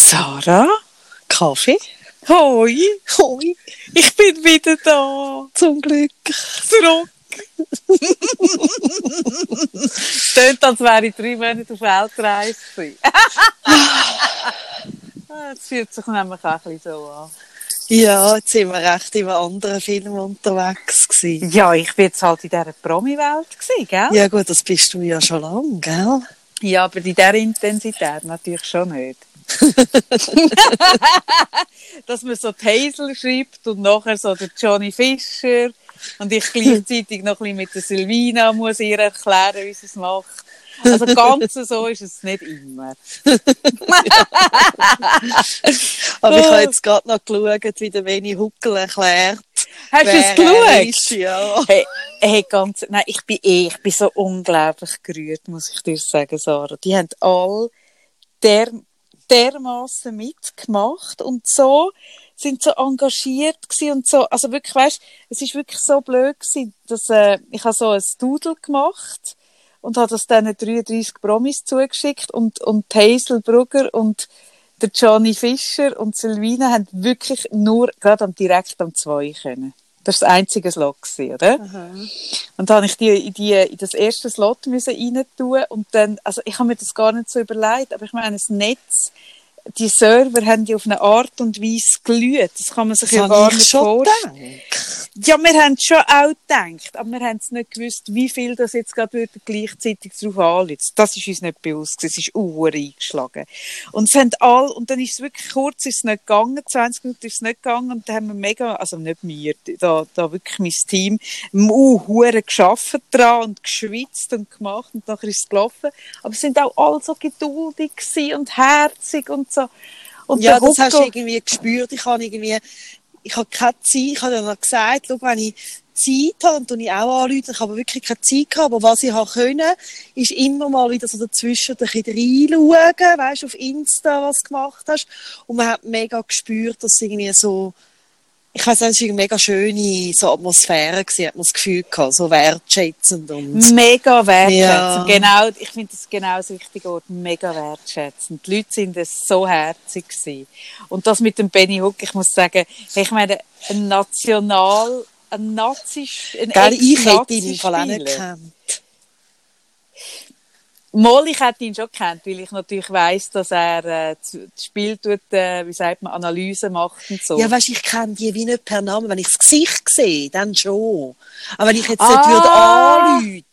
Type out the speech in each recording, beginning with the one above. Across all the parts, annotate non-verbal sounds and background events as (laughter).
Sarah? Kaffee? Hoi, Hoi. ich bin wieder da. Zum Glück. Zurück. Tönt, als wäre ich drei Monate auf Weltreise gewesen. (laughs) Ah, Es fühlt sich nämlich auch ein bisschen so an. Ja, jetzt sind wir recht in einem anderen Film unterwegs gewesen. Ja, ich bin jetzt halt in dieser Promi-Welt gewesen, gell? Ja gut, das bist du ja schon lang, gell? Ja, aber in dieser Intensität natürlich schon nicht. (laughs) Dass man so Hazel schreibt und nachher so der Johnny Fischer und ich gleichzeitig noch ein bisschen mit der Silvina muss ihr erklären, wie sie es macht. Also ganz (laughs) so ist es nicht immer. (laughs) Aber ich habe jetzt gerade noch geschaut, wie der Benny Huckel erklärt. Hast du es geschaut? ist, Ja. Hey, hey, ganz, nein, ich bin eh, ich bin so unglaublich gerührt, muss ich dir sagen, Sarah. Die haben alle der, dermaßen mitgemacht und so, sind so engagiert und so, also wirklich, weißt, es ist wirklich so blöd gewesen, dass, äh, ich habe so ein Doodle gemacht und habe das diesen 33 Promis zugeschickt und, und Hazel Brugger und der Johnny Fischer und Silvina haben wirklich nur gerade am direkt am zwei können. Das war das einzige Slot, gewesen, oder? Und dann habe ich die in, die in das erste Slot müssen rein tun und dann, also ich habe mir das gar nicht so überlegt, aber ich meine, das Netz, die Server haben die auf eine Art und Weise glüht. Das kann man sich Das ja gar ich nicht vorstellen. gedacht. Ja, wir haben es schon auch gedacht, aber wir haben es nicht gewusst, wie viel das jetzt gerade würde gleichzeitig drauf anliegt. Das ist uns nicht bewusst gewesen. Es ist uhr eingeschlagen. Und es haben alle, und dann ist es wirklich kurz, ist es nicht gegangen, 20 Minuten ist es nicht gegangen, und dann haben wir mega, also nicht wir, da, da wirklich mein Team, uh, hure geschafft dran und geschwitzt und gemacht und nachher ist es gelaufen. Aber es sind auch alle so geduldig und herzig und so. Und Ja, das hast du irgendwie gespürt. Ich habe irgendwie, ich habe keine Zeit. Ich habe noch gesagt, schau, wenn ich Zeit habe, dann tue ich auch anrufen. Ich habe wirklich keine Zeit gehabt. Aber was ich habe können, ist immer mal wieder so dazwischen ein bisschen reinschauen, weißt du, auf Insta, was du gemacht hast. Und man hat mega gespürt, dass irgendwie so, ich nicht, es war eine mega schöne so Atmosphäre gewesen, hat man das Gefühl gehabt, so wertschätzend und, Mega wertschätzend. Ja. Genau, ich finde das genau das richtige Wort. Mega wertschätzend. Die Leute sind es so herzig gewesen. Und das mit dem Benny Huck, ich muss sagen, ich meine, ein National, ein Nazi, ein Gell, ich hätte ihn im. Fall auch nicht gekannt. Mal, ich hätte ihn schon gekannt, weil ich natürlich weiss, dass er äh, das Spiel tut, äh, wie sagt man, Analyse macht und so. Ja, weißt, ich kenne die wie nicht per Namen. Wenn ich das Gesicht sehe, dann schon. Aber wenn ich jetzt Ah. nicht würde anrufen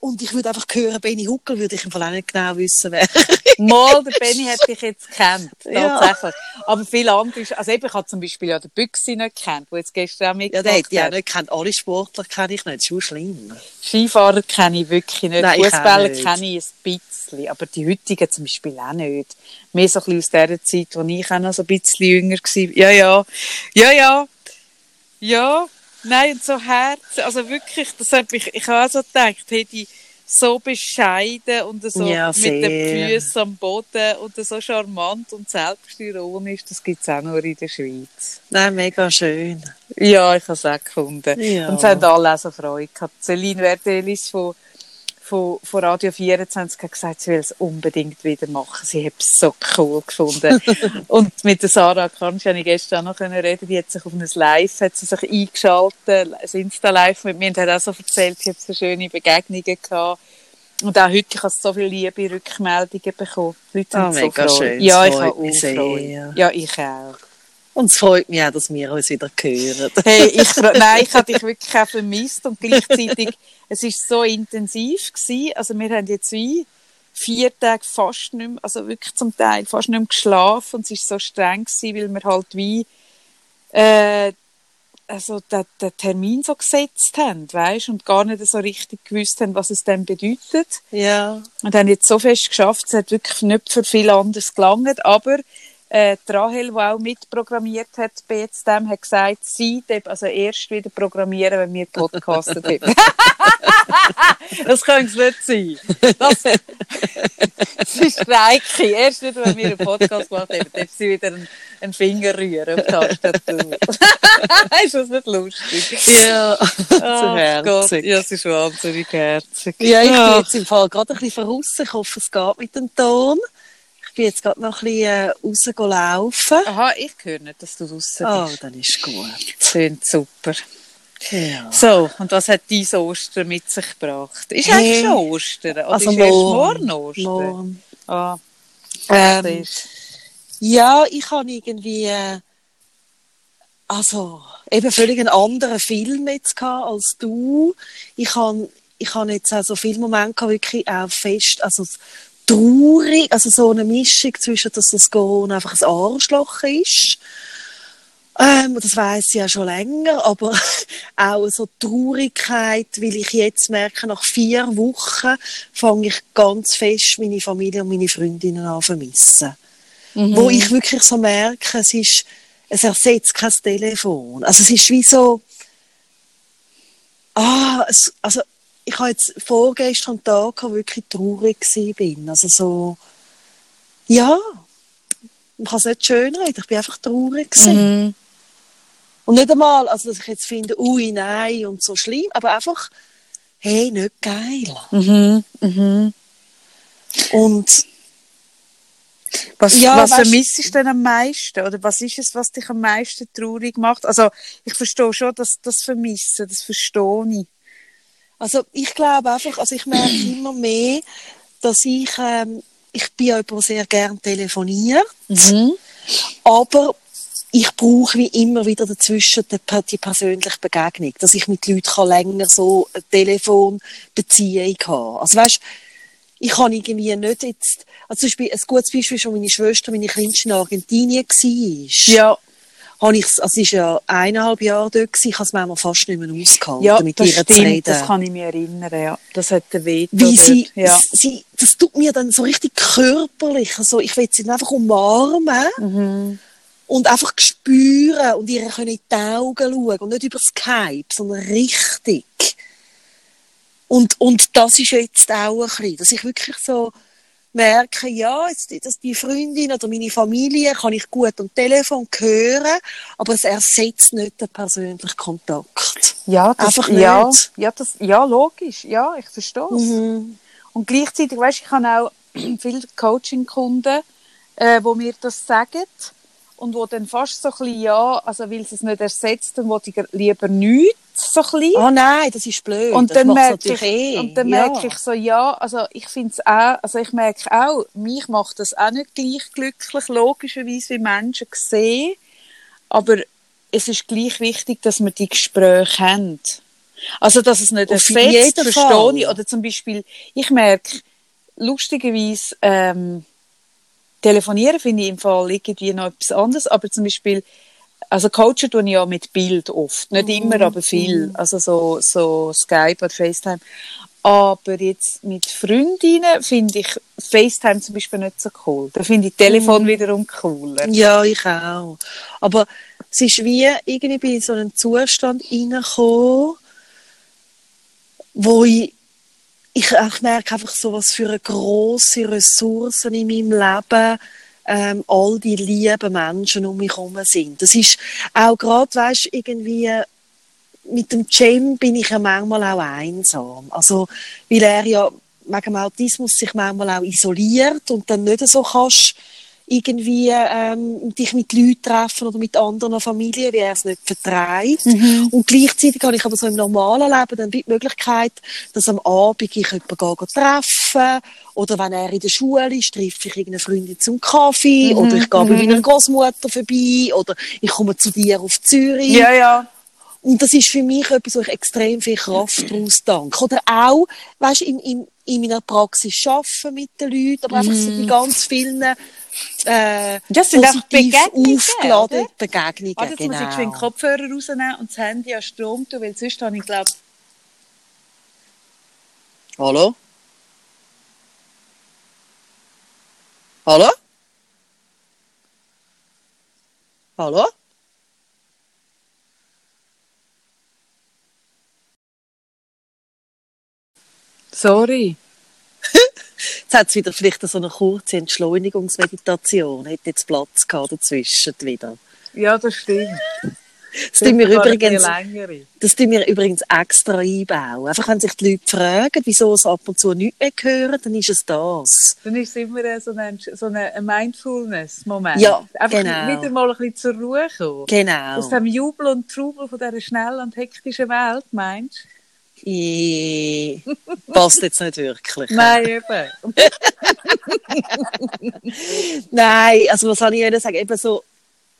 und ich würde einfach hören, Benny Huckel, würde ich im Fall auch nicht genau wissen, wer. Mal, der Benny hätte ich jetzt gekannt, Ja. tatsächlich. Aber viele andere, also eben, ich habe zum Beispiel ja den Büchsi nicht gekannt, der jetzt gestern auch Ja, mitgemacht der hätte ich auch hat. nicht gekannt. Alle Sportler kenne ich nicht. Das ist schon schlimm. Skifahrer kenne ich wirklich nicht. Nein, auch Fußballer kenne ich ein bisschen, aber die heutigen zum Beispiel auch nicht. Mehr so ein bisschen aus der Zeit, wo ich auch noch so ein bisschen jünger war. Ja, ja, ja, ja, ja, nein, und so Herz, also wirklich, das hab ich, ich habe auch so gedacht, hätte ich so bescheiden und so Ja, mit den. Füßen am Boden und so charmant und selbstironisch, das gibt es auch nur in der Schweiz. Nein, mega schön. Ja, ich habe es auch gefunden. Ja. Und es haben alle auch so Freude gehabt. Celine Verdelis von, von, von Radio 24 hat gesagt, sie will es unbedingt wieder machen. Sie hat es so cool gefunden. (laughs) und mit der Sarah Kansch habe ich gestern auch noch können reden. Die hat sich auf ein Live, hat sie sich eingeschaltet, ein Insta-Live mit mir und hat auch so erzählt, sie hat so schöne Begegnungen gehabt. Und auch heute, ich habe so viele liebe Rückmeldungen bekommen. Die Leute Ah, haben so mega Freude. schön. Ja, ich habe auch. Freude. Ja, ich auch. Und es freut mich auch, dass wir uns wieder hören. Hey, ich, (laughs) nein, ich habe dich wirklich auch vermisst und gleichzeitig, es ist so intensiv gewesen. Also wir haben jetzt wie vier Tage fast nicht mehr, also wirklich zum Teil fast nicht mehr geschlafen und es ist so streng gewesen, weil wir halt wie, äh, also den, den Termin so gesetzt haben, weißt, und gar nicht so richtig gewusst haben, was es denn bedeutet. Ja. Und haben jetzt so fest geschafft, es hat wirklich nicht für viel anderes gelangt, aber äh, die Rahel, die auch mitprogrammiert hat bei jetzt dem, hat gesagt, sie darf also erst wieder programmieren, wenn wir podcastet haben. (laughs) das könnte es nicht sein. Das, (laughs) das ist Streiki. Erst wieder, wenn wir einen Podcast gemacht haben, darf sie wieder einen, einen Finger rühren auf die Tastatur. (laughs) ist das nicht lustig? Ja. Oh Gott, herzig. ja, es ist wahnsinnig herzig. Ja, ich bin jetzt im Fall gerade ein bisschen verrissen. Ich hoffe, es geht mit dem Ton. Ich bin jetzt gerade noch ein bisschen äh, rausgelaufen. Aha, ich höre nicht, dass du draußen Oh, bist. dann ist gut. Klingt super. Ja. So, und was hat dein Ostern mit sich gebracht? Ist Hey. eigentlich schon Ostern? Oder Also ist erst morgen. morgen Ostern? Morgen. Ah, Ähm, Ja, ich habe irgendwie, äh, also, eben völlig einen anderen Film jetzt gehabt als du. Ich habe, ich habe jetzt auch so viele Momente gehabt, wirklich auch fest, also traurig, also so eine Mischung zwischen, dass das Corona einfach ein Arschloch ist. Ähm, das weiß ich ja schon länger, aber (laughs) auch so Traurigkeit, weil ich jetzt merke, nach vier Wochen fange ich ganz fest meine Familie und meine Freundinnen an zu vermissen wo ich wirklich so merke, es ist, es ersetzt kein Telefon. Also es ist wie so, ah, es, also ich habe jetzt vorgestern einen Tag, wo ich wirklich traurig bin. Also so, ja, man kann es nicht schön reden, ich bin einfach traurig gewesen. Mhm. Und nicht einmal, also dass ich jetzt finde, ui, nein und so schlimm, aber einfach, hey, nicht geil. Mhm. Mhm. Und Was, Ja, was weißt- vermisst du denn am meisten? Oder was ist es, was dich am meisten traurig macht? Also, ich verstehe schon, dass das Vermissen, das verstehe ich. Also ich glaube einfach, also ich merke (clears throat) immer mehr, dass ich, ähm, ich bin jemand, der sehr gern telefoniert, Mhm. aber ich brauche wie immer wieder dazwischen die, persönliche Begegnung, dass ich mit Leuten kann länger so eine Telefonbeziehung haben. Also weißt, ich kann irgendwie nicht jetzt, also zum Beispiel ein gutes Beispiel ist, wo meine Schwester, meine Kleinste in Argentinien war. Ja, Habe ich, also sie ist ja eineinhalb Jahre dort gewesen, ich habe es manchmal fast nicht mehr ausgehalten, ja mit ihr zu stimmt, reden. das kann ich mich erinnern, ja. Das hat der Weh. Wie sie, ja. sie, das tut mir dann so richtig körperlich, also ich will sie dann einfach umarmen Mhm. und einfach spüren und ihr können in die Augen schauen und nicht über Skype, sondern richtig. Und, und das ist jetzt auch ein bisschen, dass ich wirklich so merke, ja, jetzt, dass die Freundin oder meine Familie kann ich gut am Telefon hören, aber es ersetzt nicht den persönlichen Kontakt. Ja, das, Einfach ja, nicht. ja, das, ja, logisch. Ja, ich verstehe es. Mhm. Und gleichzeitig, weißt, ich habe auch (clears throat) viele Coaching-Kunden, äh, wo mir das sagen und wo dann fast so ein bisschen, ja, also weil es es nicht ersetzt, dann wollte ich lieber nichts, so ein bisschen. Oh nein, das ist blöd. Und das dann, merke ich, eh. und dann ja. merke ich so, ja, also ich finde es auch, also ich merke auch, mich macht das auch nicht gleich glücklich, logischerweise, wie Menschen sehen, aber es ist gleich wichtig, dass wir die Gespräche haben. Also, dass es nicht Auf ersetzt, jeden verstehe ich. Oder zum Beispiel, ich merke, lustigerweise, ähm, telefonieren finde ich im Fall irgendwie noch etwas anderes, aber zum Beispiel, also coachen tue ich ja mit Bild oft. Nicht immer, aber viel. Also so, so Skype oder FaceTime. Aber jetzt mit Freundinnen finde ich FaceTime zum Beispiel nicht so cool. Da finde ich Telefon wiederum cooler. Ja, ich auch. Aber es ist wie, irgendwie bin in so einen Zustand reingekommen, wo ich, ich, ich merke einfach so, was für eine grosse Ressourcen in meinem Leben ähm, all die lieben Menschen um mich herum sind. Das ist auch gerade, weißt irgendwie mit dem Cem bin ich ja manchmal auch einsam. Also, weil er ja wegen dem Autismus sich manchmal auch isoliert und dann nicht so kannst irgendwie ähm, dich mit Leuten treffen oder mit anderen Familien, wie er es nicht vertreibt. Und gleichzeitig habe ich aber so im normalen Leben dann die Möglichkeit, dass am Abend ich jemanden treffen oder wenn er in der Schule ist, treffe ich irgendeine Freundin zum Kaffee oder ich gehe bei meiner Großmutter vorbei oder ich komme zu dir auf Zürich. Ja, ja. Und das ist für mich etwas, wo ich extrem viel Kraft (clears throat) daraus danke. Oder auch, weißt, in, in, in meiner Praxis arbeiten mit den Leuten, aber einfach so die ganz vielen äh, Das sind positiv Begegnungen, aufgeladenen oder? Begegnungen. Warte, jetzt muss ich geschwind den genau. Kopfhörer rausnehmen und das Handy an Strom tun, weil sonst habe ich, glaube Hallo? Hallo? Hallo? Sorry. Jetzt hat es wieder vielleicht so eine kurze Entschleunigungsmeditation. Hätte jetzt Platz gehabt dazwischen wieder. Ja, das stimmt. Das tun wir übrigens, das tun wir übrigens extra einbauen. Einfach, wenn sich die Leute fragen, wieso sie ab und zu nichts mehr hören, dann ist es das. Dann ist es immer so ein, so ein Mindfulness-Moment. Ja, Einfach genau. wieder mal ein bisschen zur Ruhe kommen. Genau. Aus dem Jubel und Trubel von dieser schnellen und hektischen Welt, meinst du? I- (laughs) Passt jetzt nicht wirklich. Nein, eben. (laughs) Nein, also was soll ich Ihnen sagen? Eben so,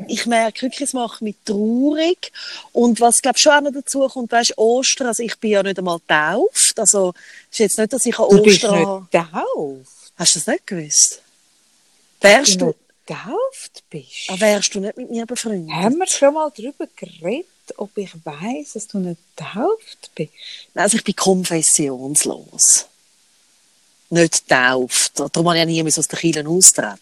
ich merke wirklich, es macht mich traurig. Und was, glaube schon auch noch dazu kommt, weißt du, Ostern, also ich bin ja nicht einmal getauft. Also, ist jetzt nicht, dass ich an Du bist Ostern... nicht getauft. Hast du das nicht gewusst? Wärst du, getauft bist. ah, wärst du nicht mit mir befreundet? Haben wir schon mal darüber geredet, ob ich weiss, dass du nicht getauft bist? Nein, Also ich bin konfessionslos. Nicht getauft. Darum habe ich ja nie aus der Kirche austreten.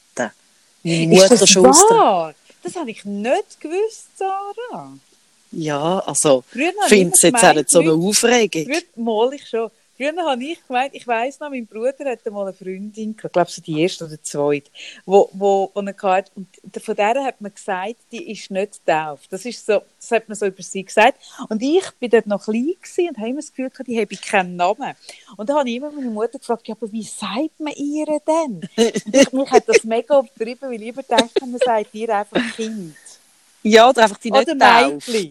Meine Ist Mutter das schon wahr? Das habe ich nicht gewusst, Sarah. Ja, also, habe finde es ich jetzt auch nicht so eine Aufregung. Früher, mal ich schon. Früher habe ich gemeint, ich weiss noch, mein Bruder hatte mal eine Freundin, ich glaube so die erste oder zweite, wo, wo, wo er hatte, und von der hat man gesagt, die ist nicht getauft. Das ist so, das hat man so über sie gesagt. Und ich bin dort noch klein gewesen und habe immer das Gefühl gehabt, die habe keinen Namen. Und dann habe ich immer meine Mutter gefragt, ja, aber wie sagt man ihr denn? Und ich, mich hat das mega übertrieben, weil ich immer dachte, man sagt ihr einfach Kind. Ja, oder einfach die nicht Oder. Mädchen.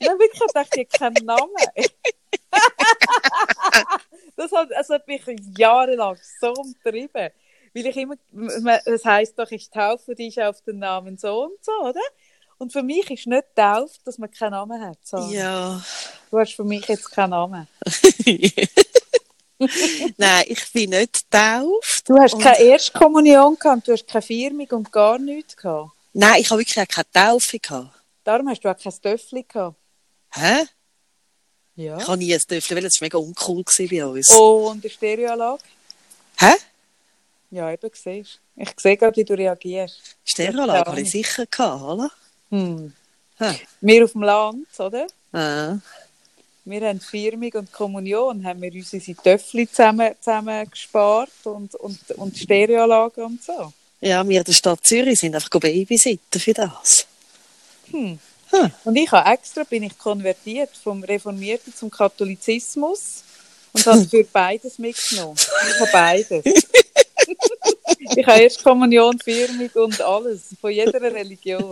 Nein, wirklich, ich dachte, ich habe keinen Namen. Das, hat, das hat mich jahrelang so umtrieben. Weil ich immer, das heisst doch, ich taufe dich auf den Namen so und so, oder? Und für mich ist nicht tauft, dass man keinen Namen hat. So. Ja. Du hast für mich jetzt keinen Namen. (laughs) (laughs) Nein, ich bin nicht getauft. Du hast Und- keine Erstkommunion gehabt, du hast keine Firmung und gar nichts gehabt. Nein, ich habe wirklich auch keine Taufe gehabt. Darum hast du auch kein Töffel gehabt. Hä? Ja. Ich habe nie ein Töffel, weil war mega uncool gewesen bei uns. Oh, und die Stereoanlage? Hä? Ja, eben, siehst. Ich sehe gerade, wie du reagierst. Stereoanlage habe ich sicher gehabt, oder? Hm. Wir auf dem Land, oder? Ah. Wir haben Firmung und Kommunion, haben wir uns unsere Töffel zusammen, zusammen gespart und, und, und Stereoanlagen und so. Ja, wir in der Stadt Zürich sind einfach Babysitten für das. Hm. Hm. (laughs) Und ich habe extra, bin ich konvertiert vom Reformierten zum Katholizismus und habe (laughs) für beides mitgenommen. Ich habe beides. (laughs) ich habe erst Kommunion, Firmung und alles, von jeder Religion.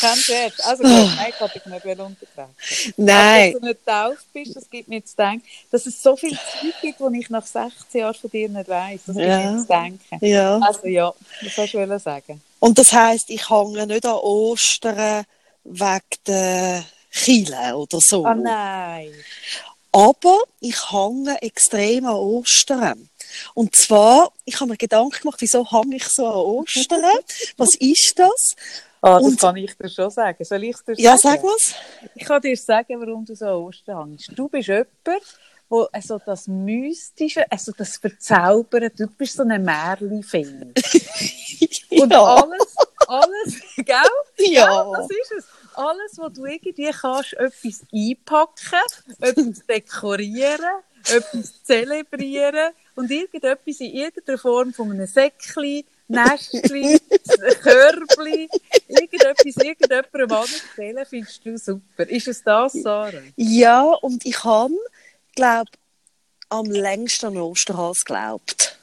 Kein Scherz. Also gut, nein, ich nicht unterbrechen. Nein. Aber dass du nicht getauft bist, das gibt mir zu denken, dass es so viel Zeit gibt, die ich nach 16 Jahren von dir nicht weiss. Das gibt Ja. mir zu denken. Ja. Also ja, das hast du sagen. Und das heisst, ich hänge nicht an Ostern wegen der Chile oder so. Ah nein. Aber ich hänge extrem an Ostern. Und zwar, ich habe mir Gedanken gemacht, wieso hänge ich so an Ostern? (laughs) Was ist das? Ah, das Und- kann ich dir schon sagen. Soll ich dir Ja, sagen? sag mal's. Ich kann dir sagen, warum du so an Ostern hängst. Du bist jemand, wo also das Mystische, also das Verzaubern, du bist so ein Märchen-Fan. (laughs) Und ja. alles, alles, (laughs) gell? Ja. das ist es. Alles, was du irgendwie kannst, etwas einpacken, (laughs) etwas dekorieren, etwas zelebrieren und irgendetwas in irgendeiner Form von einem Säckchen, Nestchen, (laughs) Körbli, irgendetwas, irgendjemandem anzählen, findest du super. Ist es das, Sarah? Ja, und ich habe, glaube am längsten an Osterhas geglaubt.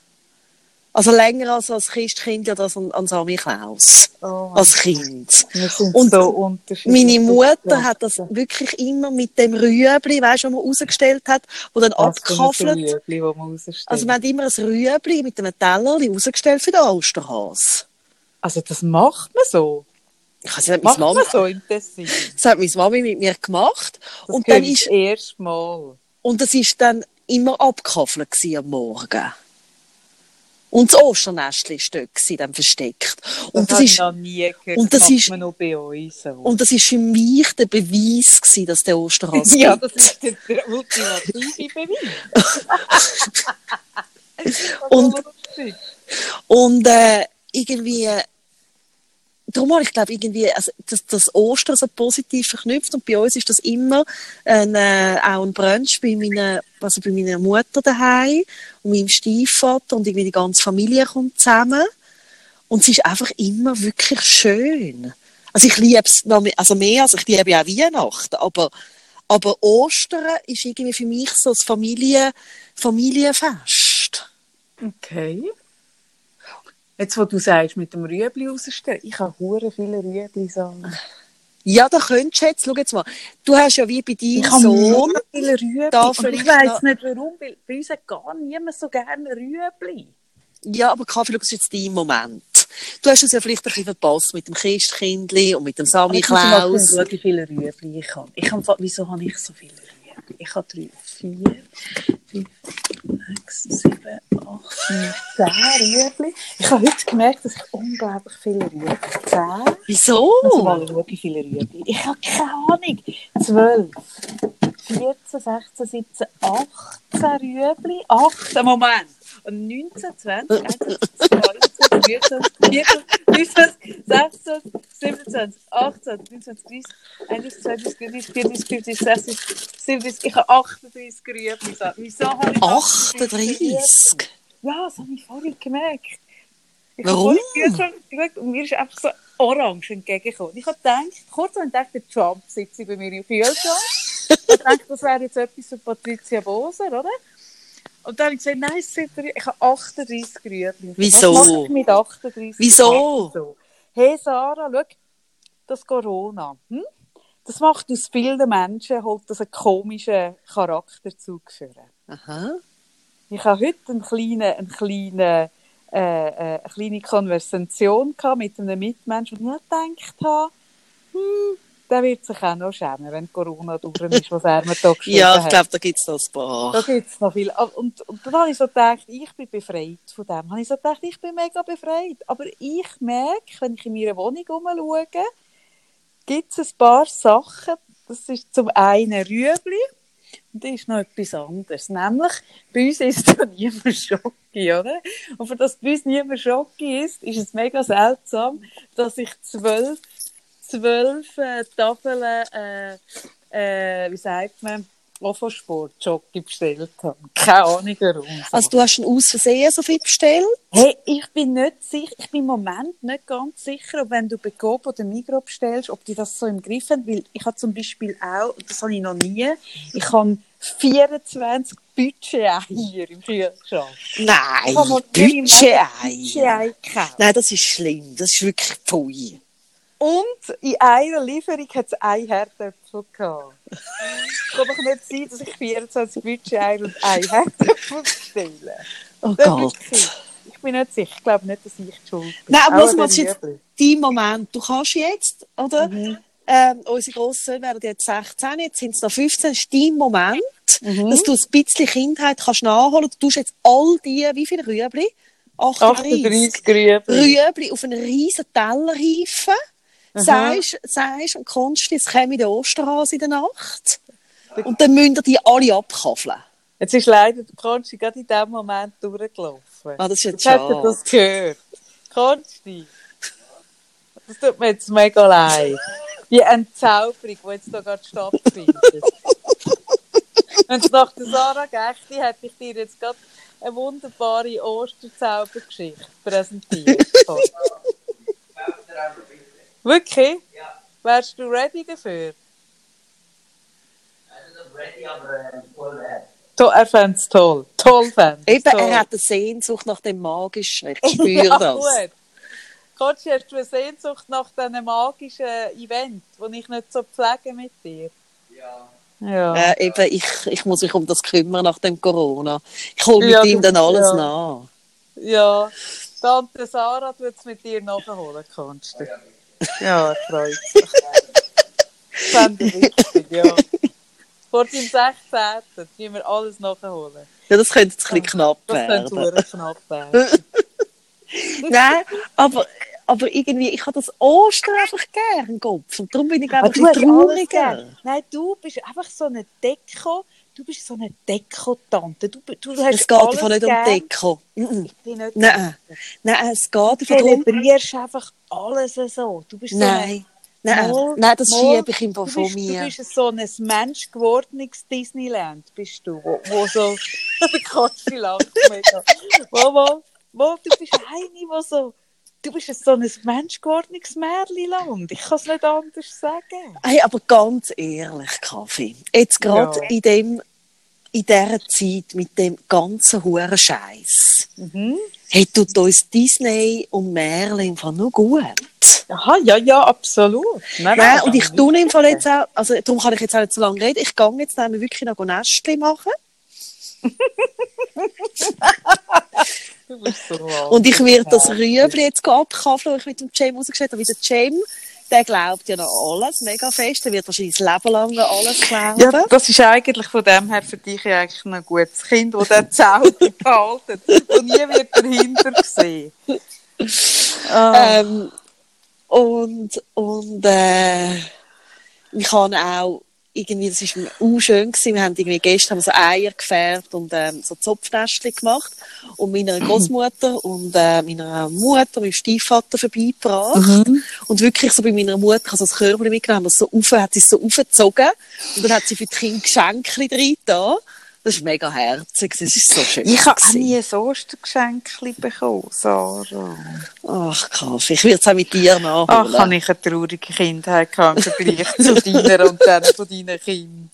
Also länger als als Christkind ja das an, an Sammy Klaus. Oh, Als Kind. Und so unterschiedlich. Meine Mutter Ja. hat das wirklich immer mit dem Rüebli, weißt du, was man rausgestellt hat, wo dann ein abgekaffelt. Rüebli, das man rausstellt. Also wir haben immer ein Rüebli mit einem Teller rausgestellt für den Osterhas. Also das macht man so. Ich weiß nicht, Macht meine man Mama, so im Tessin. das hat meine Mami mit mir gemacht. Das und dann ist, das erste Mal. und das ist dann immer abgekaffelt am Morgen. Und das Osternestchen war dort dann versteckt. Und das ich ist, noch nie gehört. und das, das ist- man noch bei uns und das ist für mich der Beweis gewesen, dass der Osterhas (laughs) ja, gibt. das ist der, der ultimative Beweis. (laughs) (laughs) Und- Das ist. Und äh, irgendwie, darum habe ich glaube irgendwie, also, dass das Ostern so positiv verknüpft und bei uns ist das immer ein, äh, auch ein Brunch bei meiner, also bei meiner Mutter daheim und meinem Stiefvater und irgendwie die ganze Familie kommt zusammen und es ist einfach immer wirklich schön. Also ich liebe es noch mehr, also mehr, also ich liebe ja Weihnachten, aber, aber Ostern ist irgendwie für mich so das Familie, Familienfest. Okay. Jetzt, wo du sagst, mit dem Rüebli rausstellen, ich habe hure viele Rüebli sagen. Ja, da könntest du jetzt, schau jetzt mal, du hast ja wie bei Ich deinem habe Sohn, viele Rüebli. Ich weiss nicht warum, weil bei uns hat gar niemand so gerne Rüebli. ja, aber Kaffee, schau, das ist jetzt dein Moment. Du hast es ja vielleicht ein bisschen verpasst mit dem Christkindli und mit dem Sammy Ich muss mal Klaus. schauen, wie viele Rüebli ich habe. Ich habe. Wieso habe ich so viele Rüebli? Ich habe drei, vier, fünf, sechs, sieben, acht, neun, zehn Rüebli. Ich habe heute gemerkt, dass ich unglaublich viele Rüebli. Zehn. Wieso? Also mal schauen, wie viele Rüebli. Ich habe keine Ahnung. 12, 14, 16, 17, 18 Rüebli. 18, Moment. Und 19, 20, 21, 22, 23, 24, 25, 26, 27, 28, 29, 30, 31, 32, 33, 34, 35, 36, 37. Ich habe 38 Rüebli. So, Wieso habe ich 38? Rüebli? Ja, das habe ich vorhin gemerkt. Ich Warum? geschaut und mir ist einfach so orange entgegengekommen. Ich habe gedacht, kurz habe ich gedacht, der Trump sitzt bei mir im Kühlschrank. Ich habe gedacht, das wäre jetzt etwas für Patricia Boser, oder? Und dann habe ich gesagt, nein, drei- ich habe 38 Rüebli. Wieso? Was mache ich mit 38? Wieso? So. Hey Sarah, schau, das Corona, hm? das macht aus vielen Menschen, holt das einen komischen Charakterzug führen. Aha. Ich habe heute einen kleinen, einen kleinen, äh, äh, eine kleine Konversation mit einem Mitmenschen, wo ich gedacht habe, hm, der wird sich auch noch schämen, wenn Corona durch ist, was er mir da (laughs) geschrieben Ja, ich hat. glaube, da gibt es noch ein paar. Da gibt es noch viel. Ah, Und, und dann habe ich so gedacht, ich bin befreit von dem. Habe ich so gedacht, ich bin mega befreit. Aber ich merke, wenn ich in meiner Wohnung umschaue, gibt es ein paar Sachen. Das ist zum einen Rüebli. Und das ist noch etwas anderes. Nämlich, bei uns ist (laughs) da niemand Schocki, oder? Und für das bei uns niemand Schocki ist, ist es mega seltsam, dass ich zwölf, zwölf äh, Tafeln, äh, äh, wie sagt man, Offersport Jockey bestellt habe. Keine Ahnung warum. Also du hast ihn aus Versehen so viel bestellt? Hey, ich bin nicht sicher, ich bin im Moment nicht ganz sicher, ob wenn du bei Coop oder Migros bestellst, ob die das so im Griff haben, weil ich habe zum Beispiel auch, das habe ich noch nie, ich habe 24 Budget-Eier im Kühlschrank. Nein, Ich habe noch nie im Leben Budget-Ei. Budget-Ei gekauft. Nein, das ist schlimm. Das ist wirklich pfui. Und in einer Lieferung hat es ein Herdöpfel gehabt. Es (laughs) kann doch nicht sein, dass ich 24 Budget-Eier und ein Herdöpfel bestelle. Oh Das ist Gott. Ich bin nicht sicher. Ich glaube nicht, dass ich die schuld bin. Nein, aber du den jetzt? Dein Moment. Du kannst jetzt, oder? Mhm. Ähm, unsere Grossen werden jetzt 16, jetzt sind es noch 15. Das ist dein Moment, Mhm. dass du ein bisschen Kindheit kannst nachholen. Du tust jetzt all die, wie viele Rüebli? 38. 38 Rüebli. Rüebli auf einen riesen Teller reifen. Sagst, sagst und Konsti, es käme der Osterhase in der Nacht. Und dann müsst ihr die alle abkaffeln. Jetzt ist leider der Konsti gerade in diesem Moment durchgelaufen. Ah, das ist jetzt Jetzt hat er schade. das gehört. Konsti, das tut mir jetzt mega leid. Die Entzauberung, die jetzt hier gerade stattfindet. Wenn es nach der Sarah Gächti hätte ich dir jetzt gerade eine wunderbare Osterzaubergeschichte präsentiert. (laughs) Wirklich? Ja, Wärst du ready dafür? ready, aber äh, voll To- Er fände es toll. Toll fände Eben, toll. er hat eine Sehnsucht nach dem Magischen. Ich (laughs) spüre Ja, das. gut. Konsti, hast du eine Sehnsucht nach diesem magischen Event, das ich nicht so pflege mit dir? ja. Ja. Äh, eben, ich, ich muss mich um das kümmern nach dem Corona. Ich hole mit Ja, ihm du- dann alles ja. nach. Ja. Tante Sarah tut es mit dir nachholen, Konsti. Ja, freut mich. Fände ich wichtig, ja. Vor deinem 16. müssen wir alles nachholen. Ja, das könnte jetzt ein bisschen knapp Das könnte werden. knapp werden. Nein, aber, aber irgendwie, ich habe das Ostern einfach gern, Kopf. Und darum bin ich einfach ein trauriger. gern. Nein, du bist einfach so eine Deko. Du bist so eine Deko-Tante. Du, du hast Es geht alles einfach nicht um gern. Deko. Mhm. Ich bin nicht Nein, nein, es geht Du einfach darum. zelebrierst einfach alles so. Du bist so Nein, nein, Mal- nein, das mal- schiebe ich Du von bist, mir. du bist so ein Mensch gewordenes Disneyland, bist du, wo, wo so, (laughs) Kotzi lacht mega. Wo, wo, wo, du bist eine, wo so du bist so ein menschgeordnetes Märchenland. Ich kann es nicht anders sagen. Hey, aber ganz ehrlich, Kaffee. Jetzt gerade Ja. in dem, in dieser Zeit mit dem ganzen huren Scheiß. Mhm. Hey, tut uns Disney und im Fall nur gut. Aha, ja, ja, absolut. Nein, Nein, und ich tue im Fall jetzt auch, also darum kann ich jetzt auch nicht so lange reden. Ich gehe jetzt nämlich wirklich noch ein Nestchen machen. (laughs) So. Und ich werde das Rüebli jetzt abkaffeln, das ich mit dem Cem rausgestellt habe. Weil der Cem, der glaubt ja noch alles mega fest. Der wird wahrscheinlich das Leben lang alles glauben. Ja, das ist eigentlich von dem her für dich ja eigentlich ein gutes Kind, das den Zauber (laughs) behalten und nie wird dahinter gesehen. Ah. Ähm, und und äh, ich habe auch irgendwie, das war auch schön gewesen, wir haben irgendwie gestern haben so Eier gefärbt und ähm, so Zopfnestchen gemacht. Und meiner Großmutter und äh, meiner Mutter, meinem Stiefvater vorbeigebracht. Mhm. und wirklich so bei meiner Mutter, also das Körbchen mitgenommen, haben wir so auf, hat sie es so aufgezogen. Und dann hat sie für die Kinder Geschenke drin da. Das ist mega herzig, das ist so schön. Ich habe nie ein Ostergeschenk bekommen, Sarah. Ach, Kaffee, ich würde es auch mit dir nachholen. Ach, habe ich eine traurige Kindheit gehabt Vergleich zu deiner und dann von deinen Kindern.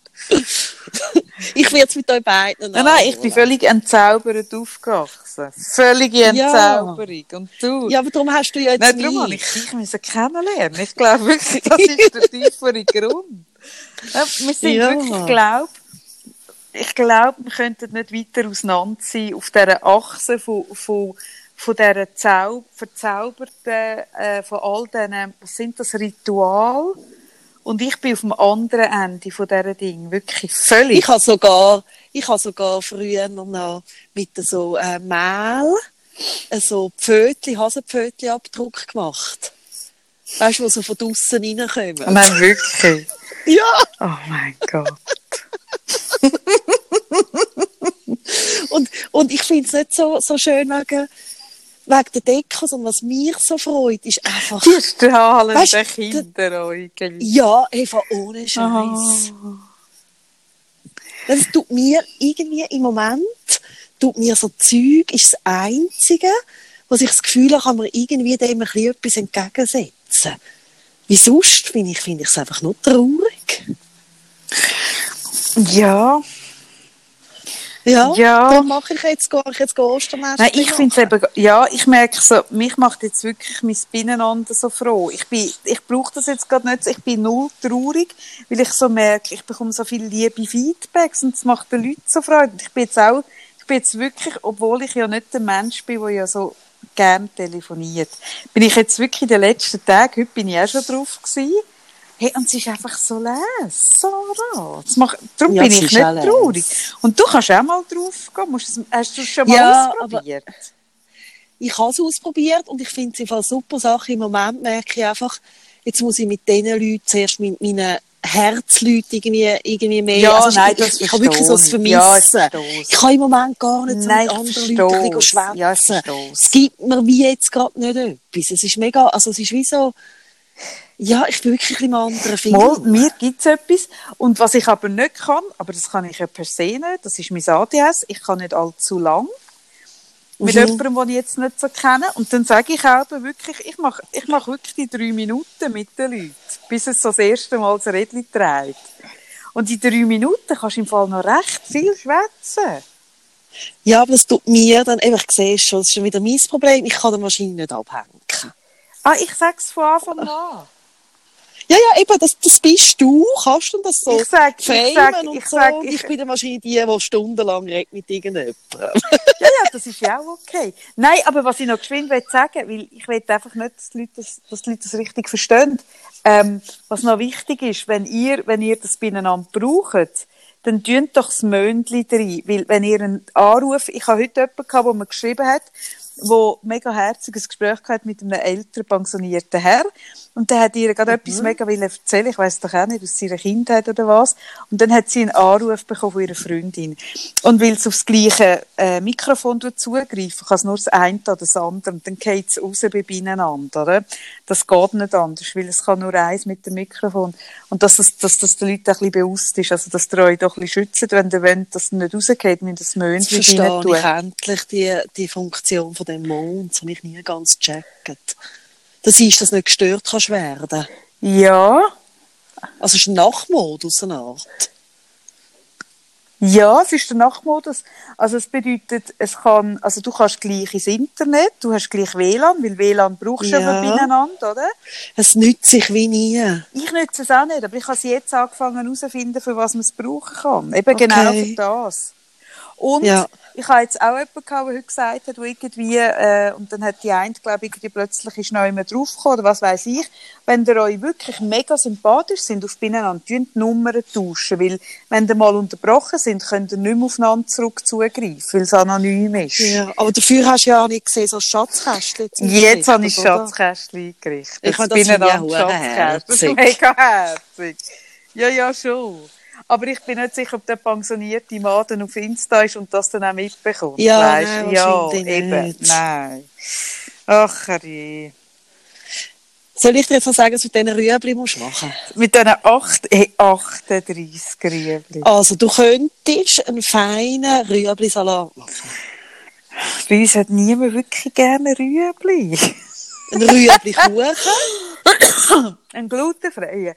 Ich werde es mit euch beiden Nein, nein, ich bin völlig entzaubert aufgewachsen. Völlige Ja. Entzauberung. Und du? Ja, aber darum hast du ja jetzt Nein, darum habe ich dich müssen kennenlernen. Ich glaube wirklich, das ist der (laughs) tiefere Grund. Ja, wir sind Ja. wirklich, ich glaube, ich glaube, wir könnten nicht weiter auseinander sein auf dieser Achse von, von, von dieser Zau verzauberten, äh, von all diesen, was sind das, Ritual? Und ich bin auf dem anderen Ende von dieser Ding wirklich völlig. Ich habe sogar, ich habe sogar früher noch mit so äh, Mehl äh, so Pfötli, Hasenpfötli Abdruck gemacht. Weißt du, wo so von draussen reinkommen? Nein, wirklich. Ja! Oh mein Gott. Und, und ich finde es nicht so, so schön wegen, wegen der Deko, sondern was mich so freut, ist einfach, Die strahlenden Weißt Kinderäugel. ja, einfach ohne Scheiß. Das tut mir irgendwie im Moment, tut mir so Zeug, ist das Einzige, was ich das Gefühl habe, kann man irgendwie dem ein bisschen etwas entgegensetzen. Wie sonst finde ich, finde ich es einfach nur traurig. Ja. Ja, Ja. darum mache ich jetzt, gehe ich jetzt Osternest. Nein, ich finde es eben, ja, ich merke so, mich macht jetzt wirklich mein Beieinander so froh. Ich bin, ich brauche das jetzt gerade nicht, so. ich bin null traurig, weil ich so merke, ich bekomme so viele liebe Feedbacks und es macht den Leuten so Freude. Und Ich bin jetzt auch, ich bin jetzt wirklich, obwohl ich ja nicht der Mensch bin, der ja so gern telefoniert, bin ich jetzt wirklich in den letzten Tagen, heute bin ich auch schon drauf gewesen, Hey, und es ist einfach so les. Das macht, darum Ja, bin ich nicht traurig. Und du kannst auch mal drauf gehen. Musst du Hast du es schon mal Ja, ausprobiert? ich habe es ausprobiert und ich finde es eine super Sache. Im Moment merke ich einfach, jetzt muss ich mit diesen Leuten zuerst mit meinen Herzleuten irgendwie, irgendwie mehr. Ja, also nein, ich, das ich, habe wirklich so verstehe ich. Ja, ich Vermissen. kann im Moment gar nicht so Nein, mit anderen Leuten ein Ja, schwätzen. es. es gibt mir wie jetzt gerade nicht etwas. Es ist mega, also es ist wie so, ja, ich bin wirklich im anderen Film. Mal, mir gibt es etwas. Und was ich aber nicht kann, aber das kann ich ja per se nicht, das ist mein ADS, ich kann nicht allzu lang mit Mhm. jemandem, den ich jetzt nicht so kenne. Und dann sage ich auch wirklich, ich mache ich mach wirklich die drei Minuten mit den Leuten, bis es so das erste Mal das Rädchen dreht. Und in drei Minuten kannst du im Fall noch recht viel schwätzen. Ja, aber das tut mir dann, eben, ich sehe es schon, das ist schon wieder mein Problem. Ich kann die Maschine nicht abhängen. Ah, ich sage es von Anfang an. Ja, ja, eben, das, das bist du. Kannst du das so Ich sag- ich sag- und ich so? sag, ich, ich- bin dann wahrscheinlich die, die stundenlang redet mit irgendjemandem. (laughs) Ja, ja, das ist ja auch okay. Nein, aber was ich noch geschwind will sagen, weil ich will einfach nicht, dass die Leute das, dass die Leute das richtig verstehen. Ähm, was noch wichtig ist, wenn ihr, wenn ihr das beieinander braucht, dann tönt doch das Möndli rein. Weil, wenn ihr einen Anruf, ich habe heute jemanden gehabt, der mir geschrieben hat, wo mega herziges Gespräch gehabt mit einem älteren pensionierten Herr. Und der hat ihr gerade etwas mega wollen erzählen, ich weiß doch auch nicht, aus ihrer Kindheit oder was. Und dann hat sie einen Anruf bekommen von ihrer Freundin. Und weil sie aufs gleiche äh, Mikrofon zugreifen, kann es nur das eine oder das andere. Und dann geht es raus bei beieinander, oder? Das geht nicht anders, weil es kann nur eins mit dem Mikrofon. Und dass das, dass das den Leuten ein bisschen bewusst ist, also dass ihr euch doch ein bisschen schützt, wenn ihr wollt, dass es nicht rausgeht, müsst ihr das Möhnchen verstehe rein tun. ich endlich die, die Funktion von von dem Mond, das habe ich nie ganz gecheckt. Das ist, dass du nicht gestört kannst werden. Ja, Also es ist ein Nachtmodus, eine Art. Ja, es ist der Nachtmodus. Also es bedeutet, es kann, also du kannst gleich ins Internet, du hast gleich WLAN, weil WLAN brauchst du Ja. ja beieinander, oder? Es nützt sich wie nie. Ich nütze es auch nicht, aber ich habe es jetzt angefangen herauszufinden, für was man es brauchen kann. Eben genau Okay. für das. Und Ja. Ich habe jetzt auch jemanden gehabt, der heute gesagt hat, wo irgendwie, äh, und dann hat die eine, glaube ich, plötzlich ist noch immer draufgekommen, oder was weiß ich, wenn ihr euch wirklich mega sympathisch sind, auf beieinander, die Nummern tauschen, weil, wenn ihr mal unterbrochen sind, könnt ihr nicht mehr aufeinander zurück zugreifen, weil es anonym ist. Ja. Aber dafür hast du ja auch nicht gesehen, so ein Schatzkästchen. Jetzt habe ich? Schatzkästchen eingerichtet. Ich meine, das bin finde ich auch Schatzkästchen. Herzig. mega herzig. Ja, ja, schon. Aber ich bin nicht sicher, ob der pensionierte Mann dann auf Insta ist und das dann auch mitbekommt. Ja, weisst? nein, ja, eben. nicht. Nein. Ach, herrje. Soll ich dir jetzt sagen, was du mit diesen Rüebli musst machen Mit diesen acht, hey, 38 Rüebli. Also, du könntest einen feinen Rüebli-Salat machen. Bei uns hat niemand wirklich gerne Rüebli. Einen Rüebli-Kuchen. Ein glutenfreien.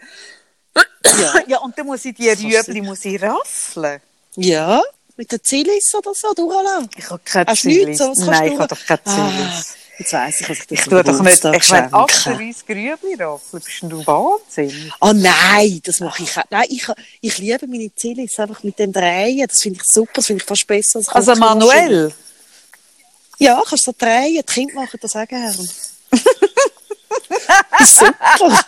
Ja. (laughs) Ja, und dann muss ich die du Rüebli muss ich raffeln. ja. Mit den Zilis oder so durchlassen. Ich habe keine Hast du nichts? Zilis. Kannst Nein, du ich habe doch keine Ah, Zilis. jetzt weiss ich, was ich dir Ich tue doch nicht, ich meine, schenke. 38 Grübli raffeln. Bist du Wahnsinn? Ah nein, das mache ich auch. Nein, ich, ich liebe meine Zilis einfach mit dem Drehen. Das finde ich super, das finde ich fast besser als Also manuell? Ja, kannst du so drehen. Die Kinder machen das auch gerne. ist (laughs) super.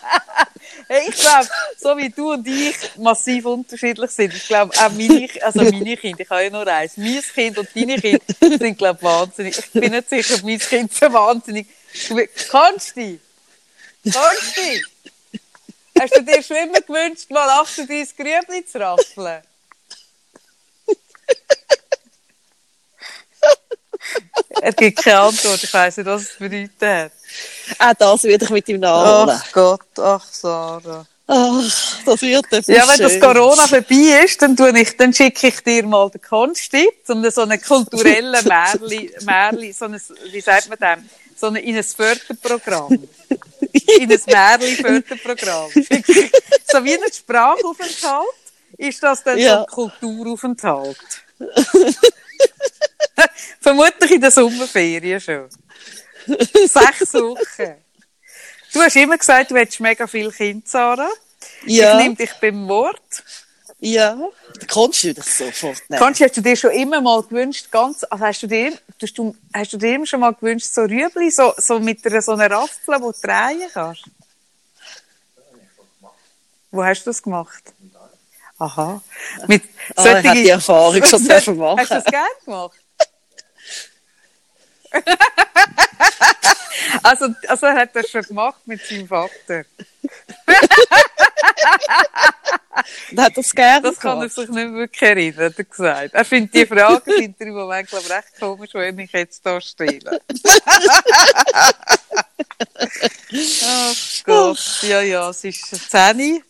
Hey, ich glaube, so wie du und ich massiv unterschiedlich sind, ich glaube auch meine, also meine Kinder, ich habe ja nur eins, mein Kind und deine Kinder sind, glaube ich, wahnsinnig. Ich bin nicht sicher, ob mein Kind so wahnsinnig... Kannst du? Kannst du? Hast du dir schon immer gewünscht, mal 38 Grübli zu raffeln? Er gibt keine Antwort, ich weiss nicht, was es bedeutet hat. Auch das würde ich mit ihm nachholen. Ach Gott, ach Sarah. Ach, das wird etwas Ja, wenn das. Corona vorbei ist, dann, tue ich, dann schicke ich dir mal den Konsti, um so einen kulturellen Märli, Märli, so ein, wie sagt man dem, so ein, in ein Förderprogramm. In ein Märli-Förderprogramm. (laughs) so wie ein Sprachaufenthalt ist das dann Ja. so ein Kulturaufenthalt. (laughs) (laughs) Vermutlich in der Sommerferien schon. (laughs) Sechs Wochen. Du hast immer gesagt, du hättest mega viel Kinder, Sarah. Ja, Ich nehme dich beim Wort. ja. Kannst du dich sofort nehmen. Kannst, hast du dir schon immer mal gewünscht, ganz, also hast du dir, hast du, hast du dir immer schon mal gewünscht, so Rüebli, so, so mit einer, so einer Raffel, wo du drehen kannst? Wo hast du das gemacht? Aha. Mit Ah, ich habe die Erfahrung schon (laughs) machen. Hast du das gerne gemacht? Also, also er hat das schon gemacht mit seinem Vater. Und hat das gerne Das kann er sich nicht wirklich erinnern, hat er gesagt. Er findet die Frage findet (laughs) er im Moment, glaube ich, recht komisch, wenn ich jetzt da stelle. (laughs) Ach Gott, ja, ja, es ist 10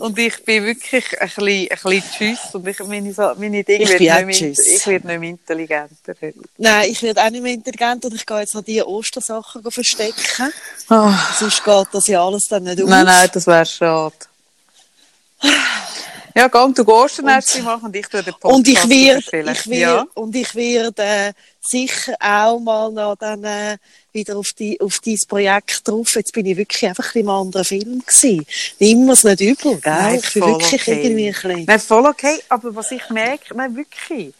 und ich bin wirklich ein bisschen, ein bisschen tschüss und ich, meine, so- meine Dinge Ich werden nicht mehr, ich werde nicht mehr intelligenter. Nein, ich werde auch nicht mehr intelligent und ich gehe jetzt noch die Ostersachen verstecken. Oh, Sonst geht das ja alles dann nicht auf. nein, nein, das wäre schade. Ja, gang, du gehst dann erst machen und ich tue den Podcast Und ich werde, ich werde, ja. und ich werde äh, sicher auch mal noch dann äh, wieder auf die, auf dieses Projekt drauf. Jetzt bin ich wirklich einfach im anderen Film gewesen. Nimm mir's nicht übel, gell? Nein, ich bin wirklich okay. irgendwie ein bisschen. Nein, voll okay, aber was ich merke, nein, wirklich.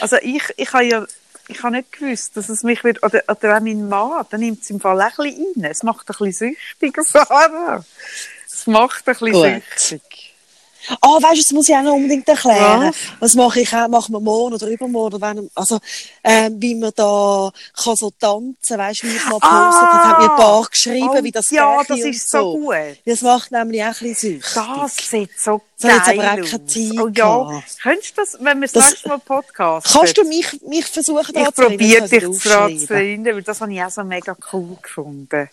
Also ich, ich habe ja, ich habe nicht gewusst, dass es mich wird, oder, oder auch mein Mann, der nimmt es im Fall auch ein bisschen rein. Es macht ein bisschen süchtig, (laughs) Sarah. Es macht ein bisschen Gut. süchtig. Ah, weißt du, das muss ich auch noch unbedingt erklären. Was? Was mache ich auch? Machen wir morgen oder übermorgen? Oder wenn, also, ähm, wie man da kann so tanzen, weißt du, wie ich mal gepostet Ah! hat mir ein paar geschrieben, Oh, wie das ja, das ist so gut. Das macht nämlich auch ein bisschen süchtig. Das sieht so So, jetzt geil aber auch aus. keine Zeit Oh ja, könntest du das, wenn wir das, Das- nächste Mal Podcast Kannst du mich, mich versuchen, Ich probiere Das dich ich daran zu erinnern, weil das habe ich auch so mega cool gefunden.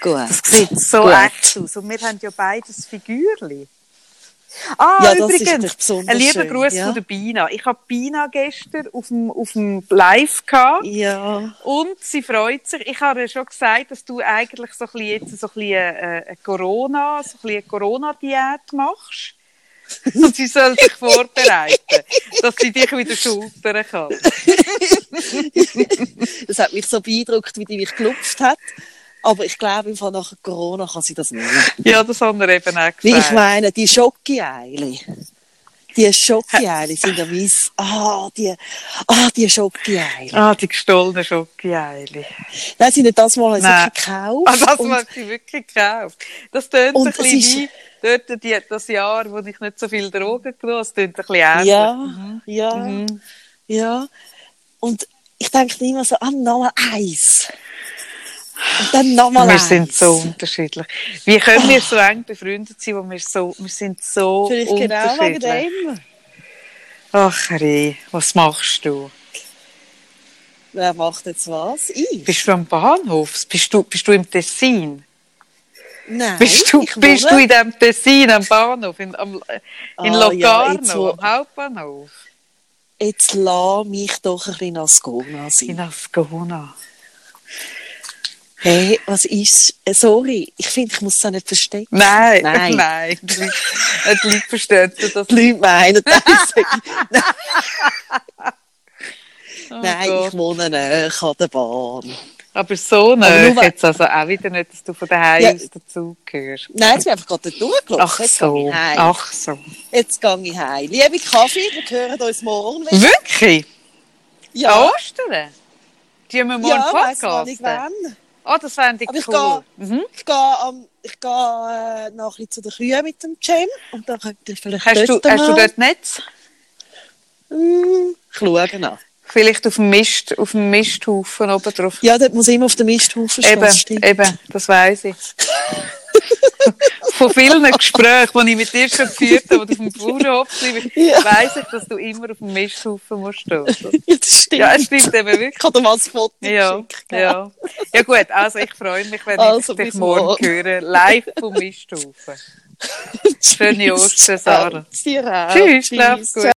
Gut. Das sieht so Gut. echt aus. Und wir haben ja beides Figürli. Ah, Ja, das ist übrigens, ein lieber Gruß ja. von der Bina. Ich habe Bina gestern auf dem, auf dem Live gehabt. Ja. Und sie freut sich. Ich habe ihr schon gesagt, dass du eigentlich so ein bisschen jetzt so ein bisschen äh, eine Corona, so ein bisschen Corona-Diät machst. (laughs) Und sie soll sich vorbereiten, dass sie dich wieder schultern kann. (laughs) Das hat mich so beeindruckt, wie die mich geklopft hat. Aber ich glaube, im Fall nach Corona kann sie das nicht. Ja, das haben wir eben auch Wie ich gesagt. meine, die Schocki-Eile. Die Schocki-Eile sind ja mein, ah, die, ah, die Schocki-Eile. Ah, die gestohlene Schokoeile. Nein, sie haben das mal Nein. gekauft. Ah, das hat sie wirklich gekauft. Das tönt ein bisschen ist- wie dort die, das Jahr, wo ich nicht so viel Drogen genommen habe. Das tönt ein bisschen ähnlich. ja, ja, Mhm. ja. Und ich denke immer so, ah, nochmal eins. Und dann nochmal Wir eins. sind so unterschiedlich. Wie können wir so eng befreundet sein, wo wir so, wir sind so Vielleicht genau wegen unterschiedlich. dem. Ach, Rie, was machst du? Wer macht jetzt was? Ich? Bist du am Bahnhof? Bist du, bist du im Tessin? Nein. Bist du, bist du in dem Tessin am Bahnhof, in, am, in Ah, ja, jetzt Locarno, wo- am Hauptbahnhof? Jetzt lass mich doch ein bisschen Ascona In sein. Ascona. Hey, was ist? äh, Sorry, ich finde, ich muss es auch nicht verstecken. Nein, Nein. (laughs) nein. Die Leute, äh, die Leute verstehen das. Die Leute meinen, das (laughs) Nein, Oh nein Gott. ich wohne näher an der Bahn. Aber so Aber nah nur- jetzt also auch wieder nicht, dass du von daheim Ja. aus dazugehörst. Nein, jetzt bin ich einfach gerade durchgelaufen. Ach jetzt so, ach so. Jetzt gehe ich heim. Liebe Kaffee, wir hören uns morgen wieder. Wirklich? Ja, Ostern? Die haben wir morgen ja weiss noch nicht Podcasten. wann. Oh, das fände ich Aber ich cool. Mhm. Ich gehe, am, ich gehe äh, noch ein bisschen zu den Kühen mit dem Cem und dann könnt ihr vielleicht Hast, du, dort hast du mal- dort Netz? Hm, schauen nach. Vielleicht auf dem, Mist, auf dem Misthaufen oben drauf. Ja, dort muss ich immer auf den Misthaufen stehen. Eben, eben, das weiss ich. (laughs) Von vielen Gesprächen, die ich mit dir schon geführt habe, oder auf dem Bauernhof Ja. weiss ich, dass du immer auf dem Misthaufen musst stehen. (laughs) Ja, das stimmt. Ja, es stimmt eben wirklich. Ich kann dir mal ein Foto Ja, schicken. ja. Ja gut, also ich freue mich, wenn Also, ich dich morgen morgen. höre. Live vom Misthaufen. (laughs) Schöne Ostern, Sarah. Tschüss, schlaf gut.